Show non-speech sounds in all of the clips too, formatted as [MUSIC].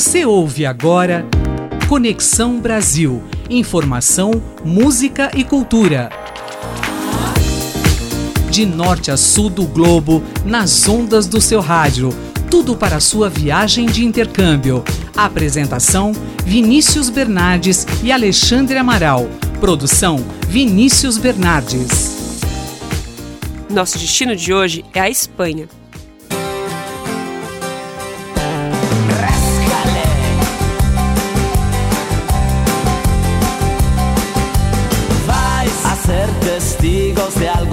Você ouve agora Conexão Brasil. Informação, música e cultura. De norte a sul do globo, nas ondas do seu rádio. Tudo para sua viagem de intercâmbio. Apresentação: Vinícius Bernardes e Alexandre Amaral. Produção: Vinícius Bernardes. Nosso destino de hoje é a Espanha.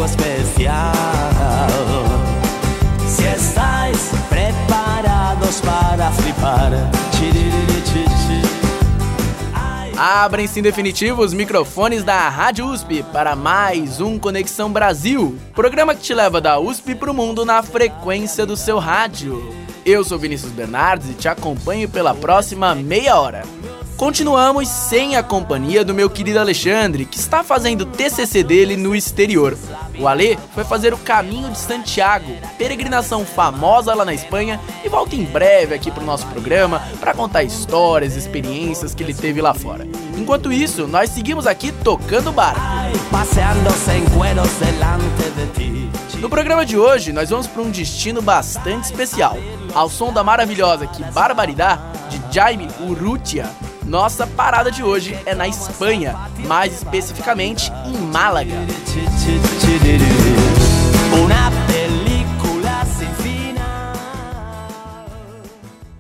Especial. Si estáis preparados para flipar. Abrem-se em definitivo os microfones da Rádio USP para mais um Conexão Brasil, programa que te leva da USP para o mundo na frequência do seu rádio. Eu sou Vinícius Bernardes e te acompanho pela próxima meia hora. Continuamos sem a companhia do meu querido Alexandre, que está fazendo o TCC dele no exterior. O Ale foi fazer o caminho de Santiago, peregrinação famosa lá na Espanha, e volta em breve aqui para o nosso programa para contar histórias, experiências que ele teve lá fora. Enquanto isso, nós seguimos aqui tocando bar. No programa de hoje, nós vamos para um destino bastante especial, ao som da maravilhosa Que Barbaridade de Jaime Urrutia nossa parada de hoje é na Espanha, mais especificamente em Málaga.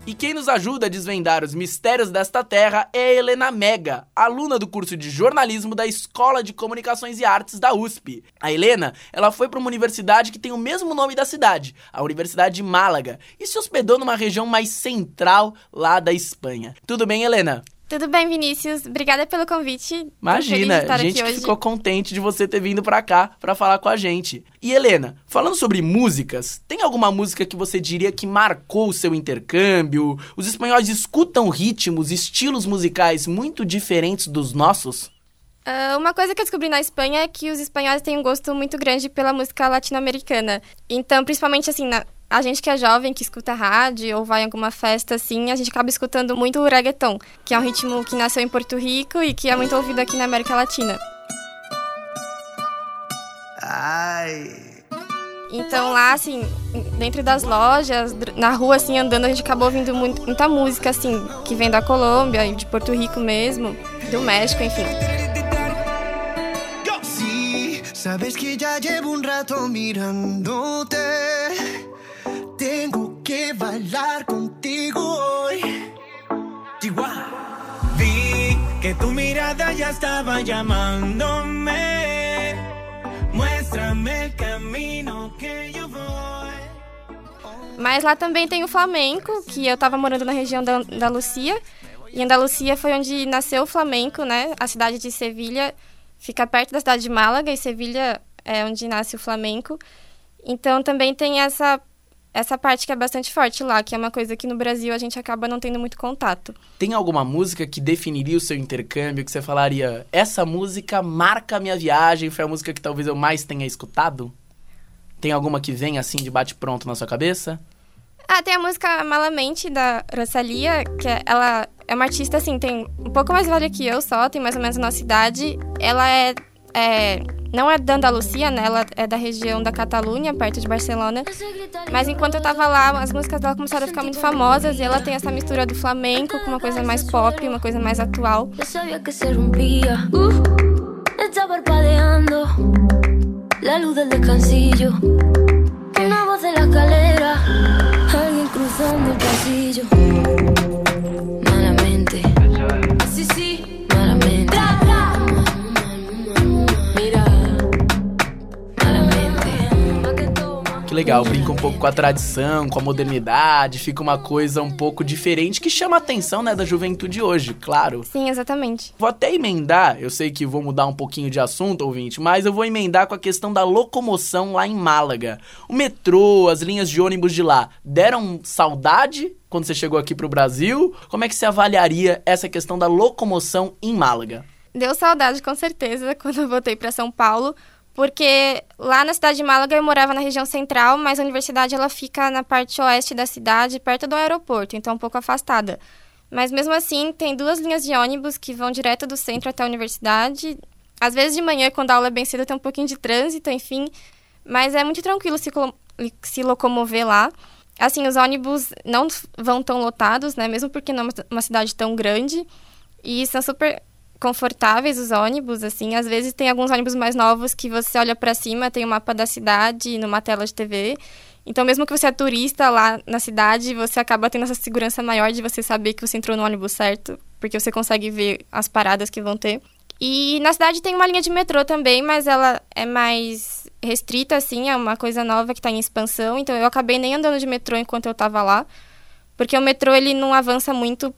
E quem nos ajuda a desvendar os mistérios desta terra é a Helena Mega, aluna do curso de jornalismo da Escola de Comunicações e Artes da USP. A Helena, ela foi para uma universidade que tem o mesmo nome da cidade, a Universidade de Málaga, e se hospedou numa região mais central lá da Espanha. Tudo bem, Helena? Tudo bem, Vinícius? Obrigada pelo convite. Imagina, a gente que ficou contente de você ter vindo para cá para falar com a gente. E Helena, falando sobre músicas, tem alguma música que você diria que marcou o seu intercâmbio? Os espanhóis escutam ritmos, estilos musicais muito diferentes dos nossos? Uh, uma coisa que eu descobri na Espanha é que os espanhóis têm um gosto muito grande pela música latino-americana. Então, principalmente assim, na, a gente que é jovem, que escuta rádio ou vai em alguma festa assim, a gente acaba escutando muito o reggaeton, que é um ritmo que nasceu em Porto Rico e que é muito ouvido aqui na América Latina. Ai. Então lá, assim, dentro das lojas, na rua, assim, andando, a gente acabou ouvindo muito, muita música, assim, que vem da Colômbia e de Porto Rico mesmo, do México, enfim. Sabes que já llevo un rato mirándote que bailar contigo hoy. Chihuahua. Vi que tu mirada ya estaba llamándome. Muéstrame el camino que yo voy. Mas lá também tem o flamenco, que eu estava morando na região da Andalucia. E Andalucia foi onde nasceu o flamenco, né? A cidade de Sevilha fica perto da cidade de Málaga e Sevilha é onde nasce o flamenco. Então também tem essa essa parte que é bastante forte lá, que é uma coisa que no Brasil a gente acaba não tendo muito contato. Tem alguma música que definiria o seu intercâmbio, que você falaria, essa música marca a minha viagem, foi a música que talvez eu mais tenha escutado? Tem alguma que vem assim de bate-pronto na sua cabeça? Ah, tem a música Malamente, da Rosalia, que é, ela é uma artista, assim, tem um pouco mais velha que eu só, tem mais ou menos a nossa idade. Ela é, é não é da Andalucia, né? Ela é da região da Catalunha, perto de Barcelona. Mas enquanto eu tava lá, as músicas dela começaram a ficar muito famosas e ela tem essa mistura do flamenco com uma coisa mais pop, uma coisa mais atual. Eu sabia que. Uh, parpadeando. La luz del. Una voz de la escalera. Alguien cruzando el pasillo. Legal, brinca um pouco com a tradição, com a modernidade, fica uma coisa um pouco diferente que chama a atenção, né, da juventude hoje, claro. Sim, exatamente. Vou até emendar, eu sei que vou mudar um pouquinho de assunto, ouvinte, mas eu vou emendar com a questão da locomoção lá em Málaga. O metrô, as linhas de ônibus de lá, deram saudade quando você chegou aqui pro Brasil? Como é que você avaliaria essa questão da locomoção em Málaga? Deu saudade, com certeza, [LAUGHS] quando eu voltei para São Paulo porque lá na cidade de Málaga eu morava na região central, mas a universidade ela fica na parte oeste da cidade, perto do aeroporto, então um pouco afastada. Mas mesmo assim, tem duas linhas de ônibus que vão direto do centro até a universidade. Às vezes de manhã, quando a aula é bem cedo, tem um pouquinho de trânsito, enfim. Mas é muito tranquilo se, se locomover lá. Assim, os ônibus não vão tão lotados, né? Mesmo porque não é uma cidade tão grande. E são super confortáveis os ônibus, assim. Às vezes tem alguns ônibus mais novos que você olha para cima, tem o um mapa da cidade numa tela de TV. Então, mesmo que você é turista lá na cidade, você acaba tendo essa segurança maior de você saber que você entrou no ônibus certo, porque você consegue ver as paradas que vão ter. E na cidade tem uma linha de metrô também, mas ela é mais restrita, assim, é uma coisa nova que está em expansão. Então, eu acabei nem andando de metrô enquanto eu estava lá, porque o metrô ele não avança muito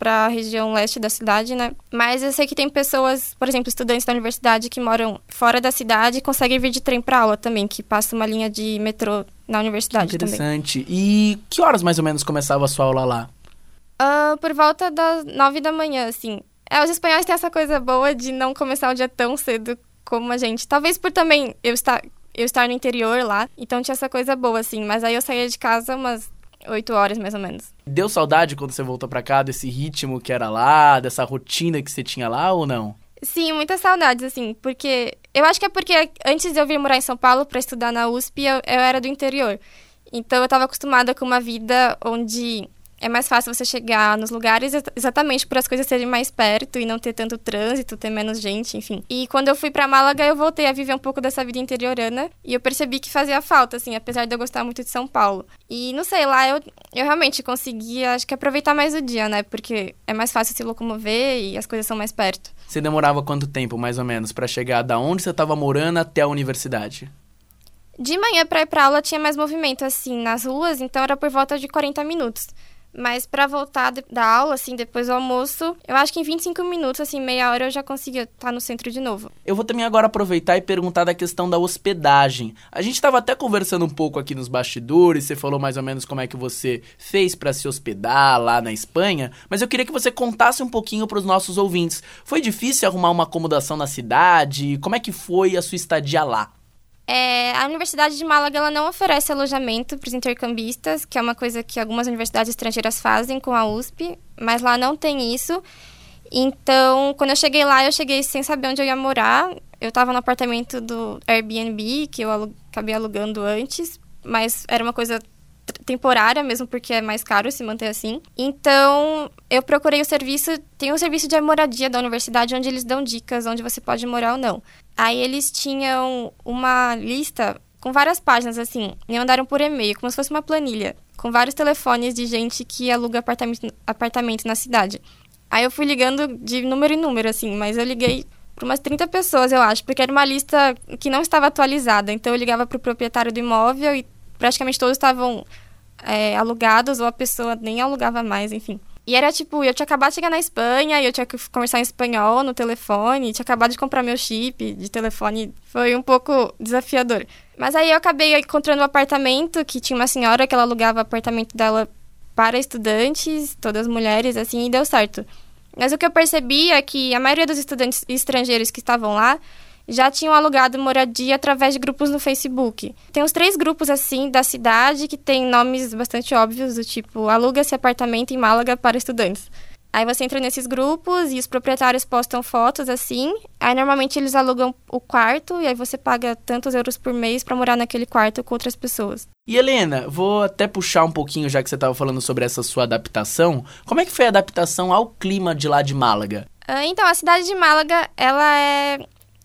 para a região leste da cidade, né? Mas eu sei que tem pessoas, por exemplo, estudantes da universidade que moram fora da cidade e conseguem vir de trem para aula também, que passa uma linha de metrô na universidade Interessante. também. E que horas mais ou menos começava a sua aula lá? Uh, por volta das nove da manhã, assim. É, os espanhóis têm essa coisa boa de não começar o dia tão cedo como a gente. Talvez por também eu estar, eu estar no interior lá, então tinha essa coisa boa, assim. Mas aí eu saía de casa umas oito horas, mais ou menos. Deu saudade quando você voltou para cá desse ritmo que era lá, dessa rotina que você tinha lá ou não? Sim, muitas saudades, assim, porque... Eu acho que é porque antes de eu vir morar em São Paulo para estudar na USP, eu, eu era do interior. Então eu estava acostumada com uma vida onde é mais fácil você chegar nos lugares exatamente por as coisas serem mais perto e não ter tanto trânsito, ter menos gente, enfim. E quando eu fui para Málaga, eu voltei a viver um pouco dessa vida interiorana e eu percebi que fazia falta, assim, apesar de eu gostar muito de São Paulo. E não sei, lá eu, eu realmente conseguia, acho que aproveitar mais o dia, né? Porque é mais fácil se locomover e as coisas são mais perto. Você demorava quanto tempo, mais ou menos, para chegar da onde você estava morando até a universidade? De manhã para ir pra aula tinha mais movimento, assim, nas ruas, então era por volta de 40 minutos. Mas para voltar da aula, assim, depois do almoço, eu acho que em 25 minutos, assim, meia hora eu já conseguia estar no centro de novo. Eu vou também agora aproveitar e perguntar da questão da hospedagem. A gente estava até conversando um pouco aqui nos bastidores, você falou mais ou menos como é que você fez para se hospedar lá na Espanha, mas eu queria que você contasse um pouquinho para os nossos ouvintes. Foi difícil arrumar uma acomodação na cidade? Como é que foi a sua estadia lá? É, a Universidade de Málaga ela não oferece alojamento para os intercambistas, que é uma coisa que algumas universidades estrangeiras fazem com a USP, mas lá não tem isso. Então, quando eu cheguei lá, eu cheguei sem saber onde eu ia morar. Eu estava no apartamento do Airbnb, que eu alu acabei alugando antes, mas era uma coisa temporária mesmo, porque é mais caro se manter assim. Então, eu procurei o serviço, tem um serviço de moradia da universidade onde eles dão dicas onde você pode morar ou não. Aí eles tinham uma lista com várias páginas, assim, me mandaram por e-mail, como se fosse uma planilha, com vários telefones de gente que aluga apartamento, apartamento na cidade. Aí eu fui ligando de número em número, assim, mas eu liguei para umas 30 pessoas, eu acho, porque era uma lista que não estava atualizada. Então eu ligava para o proprietário do imóvel e praticamente todos estavam é, alugados ou a pessoa nem alugava mais, enfim. E era tipo, eu tinha acabado de chegar na Espanha e eu tinha que conversar em espanhol no telefone, tinha acabado de comprar meu chip de telefone, foi um pouco desafiador. Mas aí eu acabei encontrando um apartamento que tinha uma senhora que ela alugava o apartamento dela para estudantes, todas mulheres, assim, e deu certo. Mas o que eu percebi é que a maioria dos estudantes estrangeiros que estavam lá já tinham alugado moradia através de grupos no Facebook. Tem uns três grupos assim da cidade que tem nomes bastante óbvios, do tipo aluga-se apartamento em Málaga para estudantes. Aí você entra nesses grupos e os proprietários postam fotos assim. Aí normalmente eles alugam o quarto e aí você paga tantos euros por mês para morar naquele quarto com outras pessoas. E Helena, vou até puxar um pouquinho já que você estava falando sobre essa sua adaptação. Como é que foi a adaptação ao clima de lá de Málaga? Ah, então, a cidade de Málaga, ela é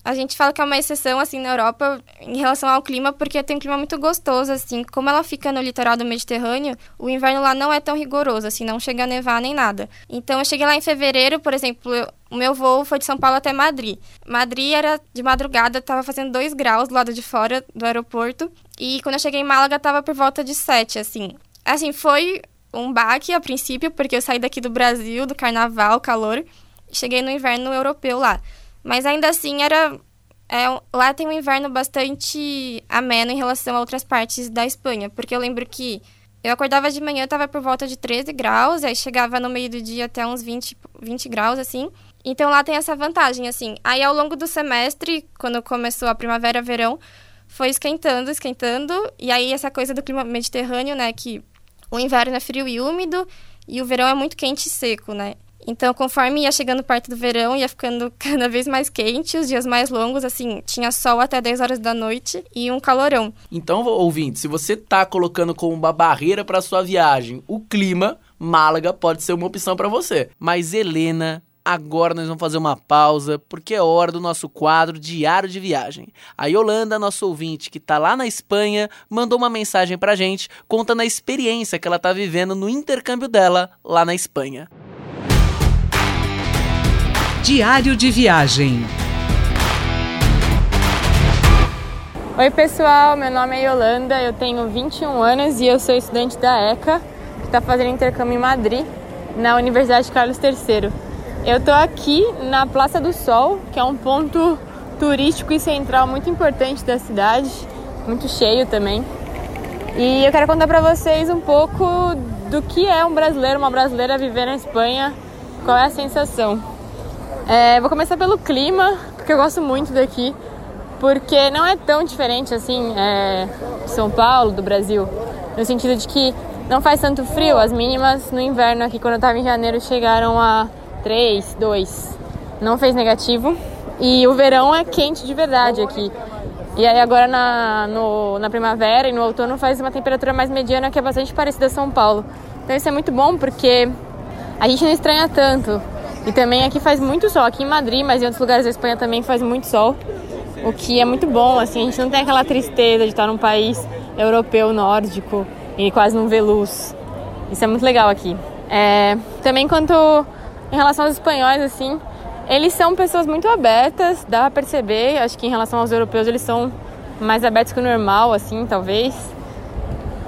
a gente fala que é uma exceção, assim, na Europa em relação ao clima, porque tem um clima muito gostoso, assim. Como ela fica no litoral do Mediterrâneo, o inverno lá não é tão rigoroso, assim, não chega a nevar nem nada. Então, eu cheguei lá em fevereiro, por exemplo, eu, o meu voo foi de São Paulo até Madrid. Madrid era de madrugada, tava fazendo 2 graus do lado de fora do aeroporto. E quando eu cheguei em Málaga, tava por volta de 7, assim. Assim, foi um baque a princípio, porque eu saí daqui do Brasil, do carnaval, calor. Cheguei no inverno europeu lá. Mas ainda assim era. É, lá tem um inverno bastante ameno em relação a outras partes da Espanha. Porque eu lembro que eu acordava de manhã, estava por volta de 13 graus, aí chegava no meio do dia até uns 20, 20 graus, assim. Então lá tem essa vantagem, assim. Aí ao longo do semestre, quando começou a primavera, verão, foi esquentando, esquentando. E aí essa coisa do clima mediterrâneo, né, que o inverno é frio e úmido e o verão é muito quente e seco, né? Então, conforme ia chegando perto do verão, ia ficando [LAUGHS] cada vez mais quente, os dias mais longos, assim, tinha sol até 10 horas da noite e um calorão. Então, ouvinte, se você tá colocando como uma barreira para sua viagem o clima, Málaga pode ser uma opção para você. Mas Helena Agora nós vamos fazer uma pausa, porque é hora do nosso quadro Diário de Viagem. A Yolanda, nosso ouvinte que está lá na Espanha, mandou uma mensagem pra gente contando a experiência que ela está vivendo no intercâmbio dela lá na Espanha. Diário de Viagem Oi pessoal, meu nome é Yolanda, eu tenho 21 anos e eu sou estudante da ECA, que está fazendo intercâmbio em Madrid, na Universidade Carlos III. Eu tô aqui na Praça do Sol, que é um ponto turístico e central muito importante da cidade, muito cheio também. E eu quero contar para vocês um pouco do que é um brasileiro, uma brasileira viver na Espanha, qual é a sensação. É, vou começar pelo clima, porque eu gosto muito daqui, porque não é tão diferente assim é, São Paulo, do Brasil, no sentido de que não faz tanto frio, as mínimas no inverno aqui quando eu estava em janeiro chegaram a 3, 2. Não fez negativo. E o verão é quente de verdade aqui. E aí agora na, no, na primavera e no outono faz uma temperatura mais mediana que é bastante parecida a São Paulo. Então isso é muito bom porque a gente não estranha tanto. E também aqui faz muito sol, aqui em Madrid, mas em outros lugares da Espanha também faz muito sol. O que é muito bom, assim, a gente não tem aquela tristeza de estar num país europeu nórdico e quase não vê luz. Isso é muito legal aqui. É, também quanto em relação aos espanhóis, assim, eles são pessoas muito abertas, dá pra perceber. Acho que em relação aos europeus, eles são mais abertos que o normal, assim, talvez.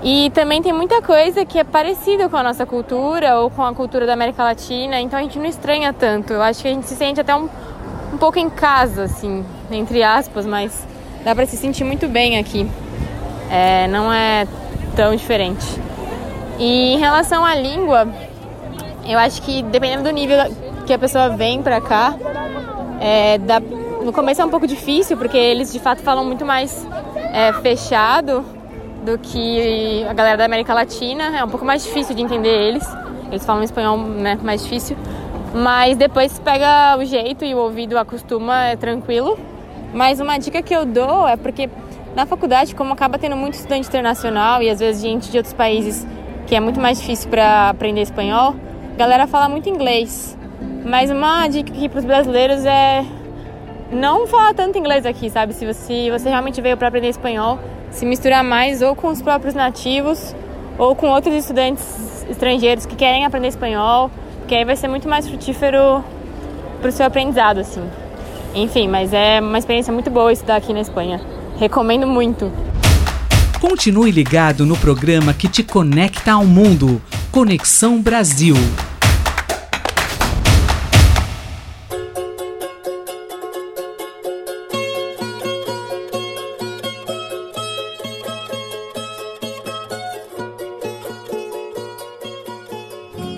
E também tem muita coisa que é parecida com a nossa cultura ou com a cultura da América Latina, então a gente não estranha tanto. Eu acho que a gente se sente até um, um pouco em casa, assim, entre aspas, mas dá para se sentir muito bem aqui. É, não é tão diferente. E em relação à língua, eu acho que dependendo do nível que a pessoa vem pra cá, é, dá, no começo é um pouco difícil, porque eles de fato falam muito mais é, fechado do que a galera da América Latina. É um pouco mais difícil de entender eles. Eles falam espanhol né, mais difícil. Mas depois pega o jeito e o ouvido acostuma, é tranquilo. Mas uma dica que eu dou é porque na faculdade, como acaba tendo muito estudante internacional e às vezes gente de outros países que é muito mais difícil para aprender espanhol, a galera fala muito inglês. Mas uma dica aqui para os brasileiros é não falar tanto inglês aqui, sabe? Se você, você realmente veio para aprender espanhol, se misturar mais ou com os próprios nativos ou com outros estudantes estrangeiros que querem aprender espanhol, que aí vai ser muito mais frutífero para o seu aprendizado, assim. Enfim, mas é uma experiência muito boa estudar aqui na Espanha. Recomendo muito. Continue ligado no programa que te conecta ao mundo. Conexão Brasil.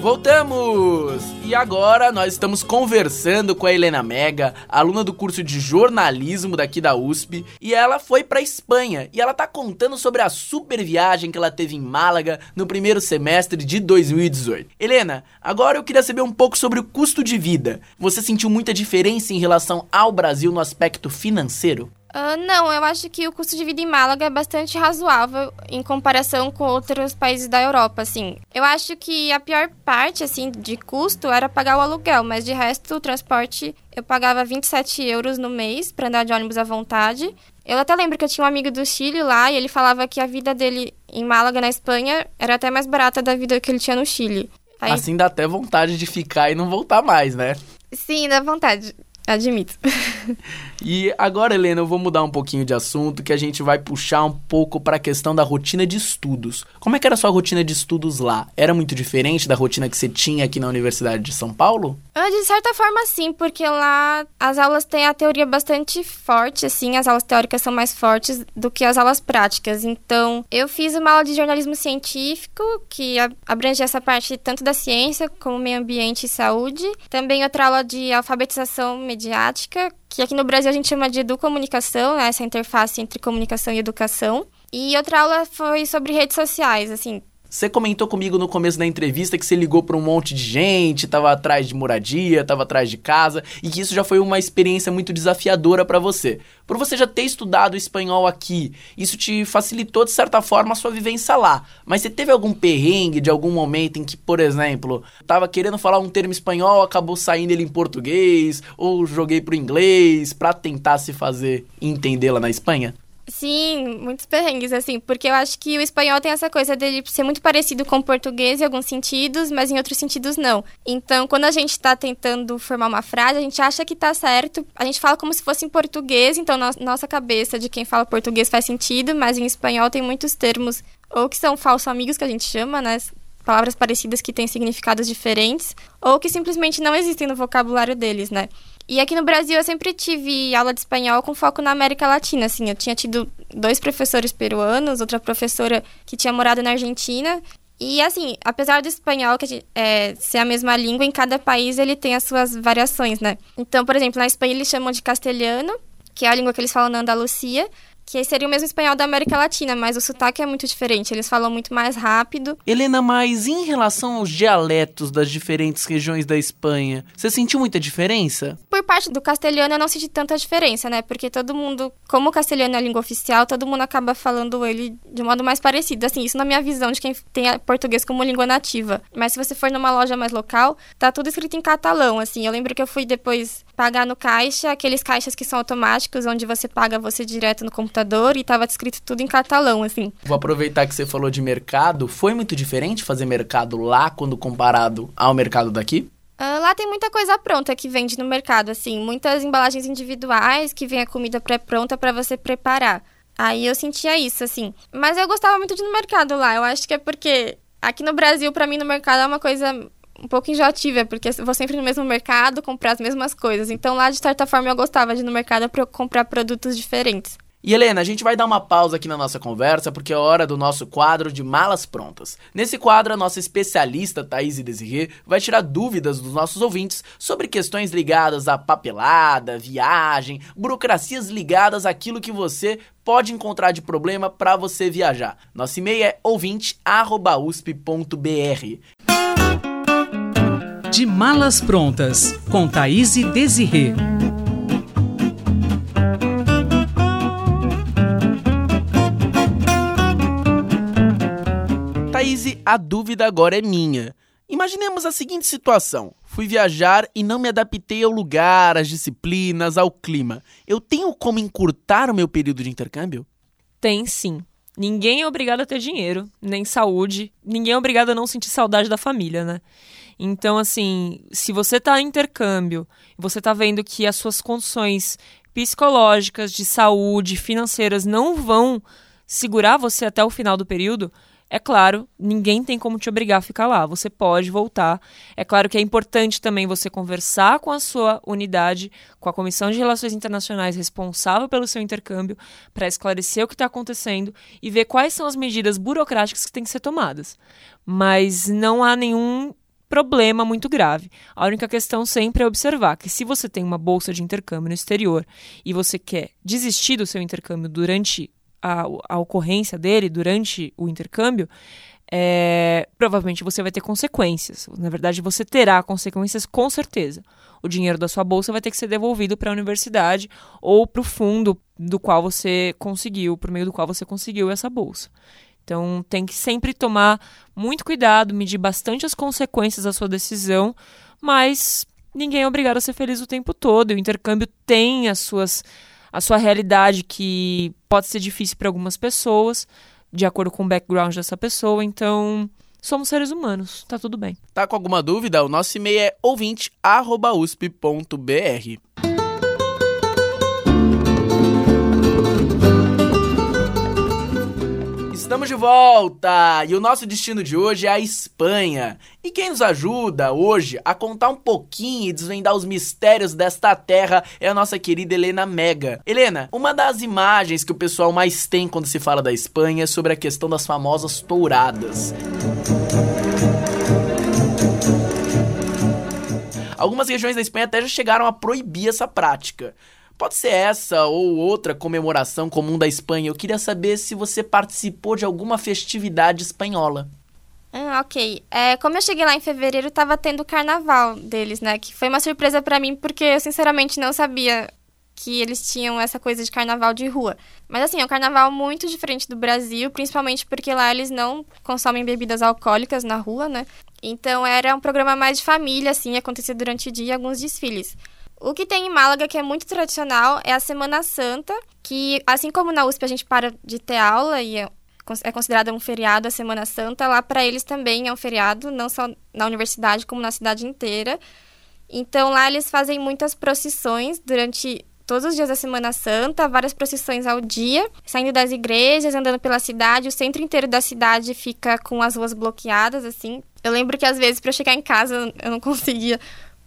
Voltamos! E agora nós estamos conversando com a Helena Mega, aluna do curso de jornalismo daqui da USP, e ela foi para Espanha e ela tá contando sobre a super viagem que ela teve em Málaga no primeiro semestre de 2018. Helena, agora eu queria saber um pouco sobre o custo de vida. Você sentiu muita diferença em relação ao Brasil no aspecto financeiro? Uh, não, eu acho que o custo de vida em Málaga é bastante razoável em comparação com outros países da Europa, assim. Eu acho que a pior parte, assim, de custo era pagar o aluguel, mas de resto, o transporte, eu pagava 27 euros no mês para andar de ônibus à vontade. Eu até lembro que eu tinha um amigo do Chile lá e ele falava que a vida dele em Málaga, na Espanha, era até mais barata da vida que ele tinha no Chile. Aí... Assim dá até vontade de ficar e não voltar mais, né? Sim, dá vontade. Admito. [LAUGHS] e agora, Helena, eu vou mudar um pouquinho de assunto, que a gente vai puxar um pouco para a questão da rotina de estudos. Como é que era a sua rotina de estudos lá? Era muito diferente da rotina que você tinha aqui na Universidade de São Paulo? Ah, de certa forma, sim, porque lá as aulas têm a teoria bastante forte, assim, as aulas teóricas são mais fortes do que as aulas práticas. Então, eu fiz uma aula de jornalismo científico, que abrange essa parte tanto da ciência como meio ambiente e saúde. Também outra aula de alfabetização mediática, que aqui no Brasil a gente chama de educomunicação, né, essa interface entre comunicação e educação. E outra aula foi sobre redes sociais, assim, Você comentou comigo no começo da entrevista que você ligou para um monte de gente, estava atrás de moradia, estava atrás de casa, e que isso já foi uma experiência muito desafiadora para você. Por você já ter estudado espanhol aqui, isso te facilitou de certa forma a sua vivência lá. Mas você teve algum perrengue de algum momento em que, por exemplo, estava querendo falar um termo espanhol, acabou saindo ele em português, ou joguei pro inglês para tentar se fazer entender lá na Espanha? Sim, muitos perrengues, assim, porque eu acho que o espanhol tem essa coisa dele ser muito parecido com o português em alguns sentidos, mas em outros sentidos não. Então, quando a gente está tentando formar uma frase, a gente acha que está certo, a gente fala como se fosse em português, então na nossa cabeça de quem fala português faz sentido, mas em espanhol tem muitos termos, ou que são falsos amigos, que a gente chama, né? Palavras parecidas que têm significados diferentes, ou que simplesmente não existem no vocabulário deles, né? E aqui no Brasil eu sempre tive aula de espanhol com foco na América Latina, assim. Eu tinha tido dois professores peruanos, outra professora que tinha morado na Argentina. E assim, apesar do espanhol que é, ser a mesma língua, em cada país ele tem as suas variações, né? Então, por exemplo, na Espanha eles chamam de castelhano, que é a língua que eles falam na Andalucia que seria o mesmo espanhol da América Latina, mas o sotaque é muito diferente, eles falam muito mais rápido. Helena, mas em relação aos dialetos das diferentes regiões da Espanha, você sentiu muita diferença? Por parte do castelhano eu não senti tanta diferença, né? Porque todo mundo, como o castelhano é a língua oficial, todo mundo acaba falando ele de um modo mais parecido. Assim, isso na minha visão de quem tem português como língua nativa. Mas se você for numa loja mais local, tá tudo escrito em catalão, assim. Eu lembro que eu fui depois pagar no caixa, aqueles caixas que são automáticos, onde você paga você direto no computador e estava escrito tudo em catalão, assim. Vou aproveitar que você falou de mercado. Foi muito diferente fazer mercado lá quando comparado ao mercado daqui? Uh, lá tem muita coisa pronta que vende no mercado, assim, muitas embalagens individuais que vem a comida pré-pronta para você preparar. Aí eu sentia isso, assim. Mas eu gostava muito de ir no mercado lá. Eu acho que é porque aqui no Brasil, para mim, no mercado é uma coisa um pouco enjoativa, porque eu vou sempre no mesmo mercado comprar as mesmas coisas. Então lá, de certa forma, eu gostava de ir no mercado para comprar produtos diferentes. E Helena, a gente vai dar uma pausa aqui na nossa conversa porque é hora do nosso quadro de malas prontas. Nesse quadro, a nossa especialista Thaís Desirê vai tirar dúvidas dos nossos ouvintes sobre questões ligadas à papelada, viagem, burocracias ligadas àquilo que você pode encontrar de problema para você viajar. Nosso e-mail é ouvinte@usp.br. De malas prontas, com Thaís Desirê. Thaís, a dúvida agora é minha. Imaginemos a seguinte situação: fui viajar e não me adaptei ao lugar, às disciplinas, ao clima. Eu tenho como encurtar o meu período de intercâmbio? Tem sim. Ninguém é obrigado a ter dinheiro, nem saúde, ninguém é obrigado a não sentir saudade da família, né? Então, assim, se você tá em intercâmbio, você tá vendo que as suas condições psicológicas, de saúde, financeiras não vão segurar você até o final do período, é claro, ninguém tem como te obrigar a ficar lá. Você pode voltar. É claro que é importante também você conversar com a sua unidade, com a Comissão de Relações Internacionais responsável pelo seu intercâmbio, para esclarecer o que está acontecendo e ver quais são as medidas burocráticas que têm que ser tomadas. Mas não há nenhum problema muito grave. A única questão sempre é observar que se você tem uma bolsa de intercâmbio no exterior e você quer desistir do seu intercâmbio durante a, a ocorrência dele durante o intercâmbio, é, provavelmente você vai ter consequências. Na verdade, você terá consequências com certeza. O dinheiro da sua bolsa vai ter que ser devolvido para a universidade ou para o fundo do qual você conseguiu, por meio do qual você conseguiu essa bolsa. Então, tem que sempre tomar muito cuidado, medir bastante as consequências da sua decisão, mas ninguém é obrigado a ser feliz o tempo todo. O intercâmbio tem as suas a sua realidade que pode ser difícil para algumas pessoas, de acordo com o background dessa pessoa, então somos seres humanos, tá tudo bem. Tá com alguma dúvida? O nosso e-mail é ouvinte@usp.br. Estamos de volta! E o nosso destino de hoje é a Espanha. E quem nos ajuda hoje a contar um pouquinho e desvendar os mistérios desta terra é a nossa querida Helena Mega. Helena, uma das imagens que o pessoal mais tem quando se fala da Espanha é sobre a questão das famosas touradas. Algumas regiões da Espanha até já chegaram a proibir essa prática. Pode ser essa ou outra comemoração comum da Espanha. Eu queria saber se você participou de alguma festividade espanhola. Ah, ok. É, como eu cheguei lá em fevereiro, tava tendo o carnaval deles, né? Que foi uma surpresa para mim, porque eu sinceramente não sabia que eles tinham essa coisa de carnaval de rua. Mas assim, é um carnaval muito diferente do Brasil, principalmente porque lá eles não consomem bebidas alcoólicas na rua, né? Então era um programa mais de família, assim, acontecia durante o dia alguns desfiles. O que tem em Málaga, que é muito tradicional, é a Semana Santa, que assim como na USP a gente para de ter aula e é, é considerada um feriado a Semana Santa, lá para eles também é um feriado, não só na universidade, como na cidade inteira. Então lá eles fazem muitas procissões durante todos os dias da Semana Santa, várias procissões ao dia, saindo das igrejas, andando pela cidade. O centro inteiro da cidade fica com as ruas bloqueadas, assim. Eu lembro que às vezes para chegar em casa eu não [LAUGHS] conseguia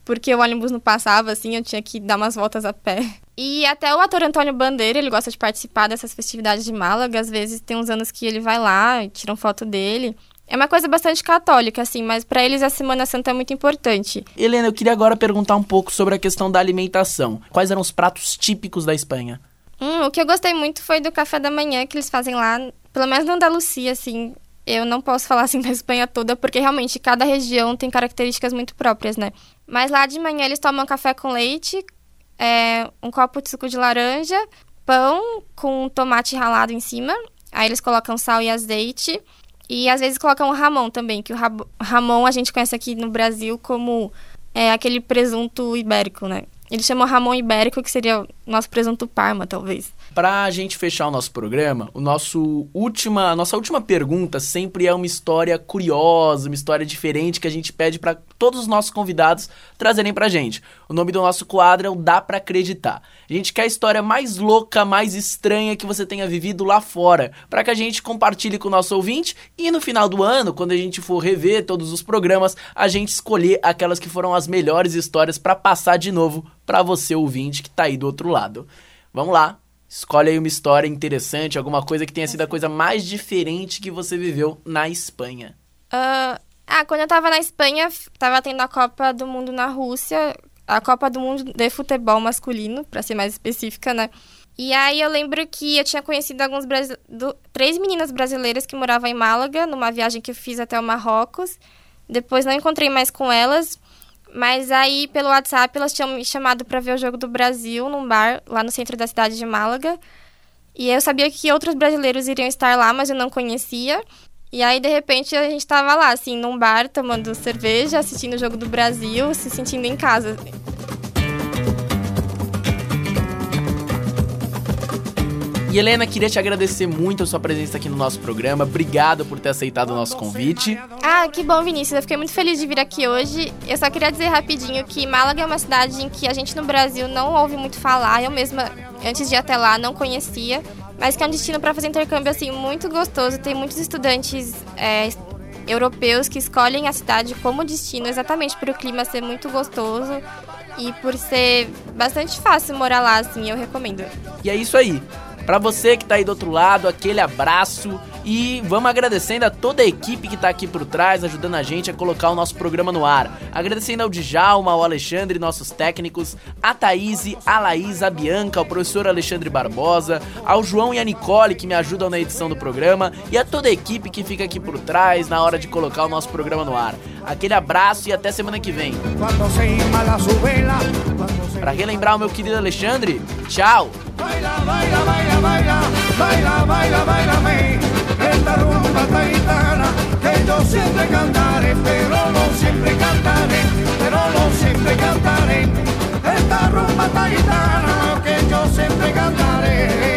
porque o ônibus não passava, assim, eu tinha que dar umas voltas a pé. E até o ator Antônio Bandeira, ele gosta de participar dessas festividades de Málaga. Às vezes tem uns anos que ele vai lá e tiram foto dele. É uma coisa bastante católica, assim, mas para eles a Semana Santa é muito importante. Helena, eu queria agora perguntar um pouco sobre a questão da alimentação. Quais eram os pratos típicos da Espanha? Hum, o que eu gostei muito foi do café da manhã que eles fazem lá, pelo menos na Andalucia, assim. Eu não posso falar assim [LAUGHS] da Espanha toda, porque realmente cada região tem características muito próprias, né? Mas lá de manhã eles tomam café com leite, é, um copo de suco de laranja, pão com tomate ralado em cima. Aí eles colocam sal e azeite e às vezes colocam o Ramon também, que o Ramon a gente conhece aqui no Brasil como é, aquele presunto ibérico, né? Eles chamam Ramon ibérico, que seria o nosso presunto parma, talvez. Pra gente fechar o nosso programa, o nosso última, a nossa última pergunta sempre é uma história curiosa, uma história diferente que a gente pede para todos os nossos convidados trazerem pra gente. O nome do nosso quadro é o Dá Pra Acreditar. A gente quer a história mais louca, mais estranha que você tenha vivido lá fora, para que a gente compartilhe com o nosso ouvinte e no final do ano, quando a gente for rever todos os programas, a gente escolher aquelas que foram as melhores histórias para passar de novo para você ouvinte que tá aí do outro lado. Vamos lá, Escolhe aí uma história interessante, alguma coisa que tenha sido a coisa mais diferente que você viveu na Espanha. Uh, ah, quando eu tava na Espanha, tava tendo a Copa do Mundo na Rússia, a Copa do Mundo de futebol masculino, para ser mais específica, né? E aí eu lembro que eu tinha conhecido alguns do... três meninas brasileiras que moravam em Málaga, numa viagem que eu fiz até o Marrocos. Depois não encontrei mais com elas, mas aí, pelo WhatsApp, elas tinham me chamado para ver o jogo do Brasil num bar lá no centro da cidade de Málaga. E eu sabia que outros brasileiros iriam estar lá, mas eu não conhecia. E aí, de repente, a gente tava lá, assim, num bar, tomando cerveja, assistindo o jogo do Brasil, se sentindo em casa. E Helena, queria te agradecer muito a sua presença aqui no nosso programa. Obrigado por ter aceitado o nosso convite. Ah, que bom, Vinícius. Eu fiquei muito feliz de vir aqui hoje. Eu só queria dizer rapidinho que Málaga é uma cidade em que a gente no Brasil não ouve muito falar. Eu mesma, antes de ir até lá, não conhecia. Mas que é um destino para fazer intercâmbio assim muito gostoso. Tem muitos estudantes é, europeus que escolhem a cidade como destino exatamente por o clima ser muito gostoso e por ser bastante fácil morar lá, assim, eu recomendo. E é isso aí. Para você que tá aí do outro lado, aquele abraço e vamos agradecendo a toda a equipe que tá aqui por trás, ajudando a gente a colocar o nosso programa no ar. Agradecendo ao Djalma, ao Alexandre, nossos técnicos, a Thaís, a Laís, a Bianca, ao professor Alexandre Barbosa, ao João e a Nicole que me ajudam na edição do programa e a toda a equipe que fica aqui por trás na hora de colocar o nosso programa no ar. Aquele abraço e até semana que vem. Para relembrar o meu querido Alexandre, tchau! Baila, baila, baila, baila, baila, baila, baila, me esta rumba taitana que yo siempre cantaré, pero no siempre cantaré, pero no siempre cantaré, esta rumba taitana que yo siempre cantaré.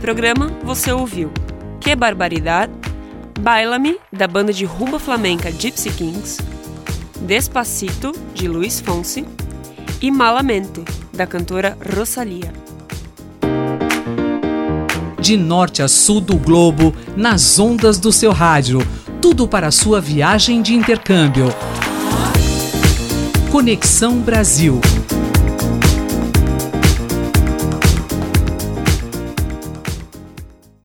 Programa, você ouviu Que Barbaridade, Baila-me, da banda de rumba flamenca Gypsy Kings, Despacito, de Luiz Fonsi, e Malamente, da cantora Rosalia. De norte a sul do globo, nas ondas do seu rádio Tudo para a sua viagem de intercâmbio. Conexão Brasil.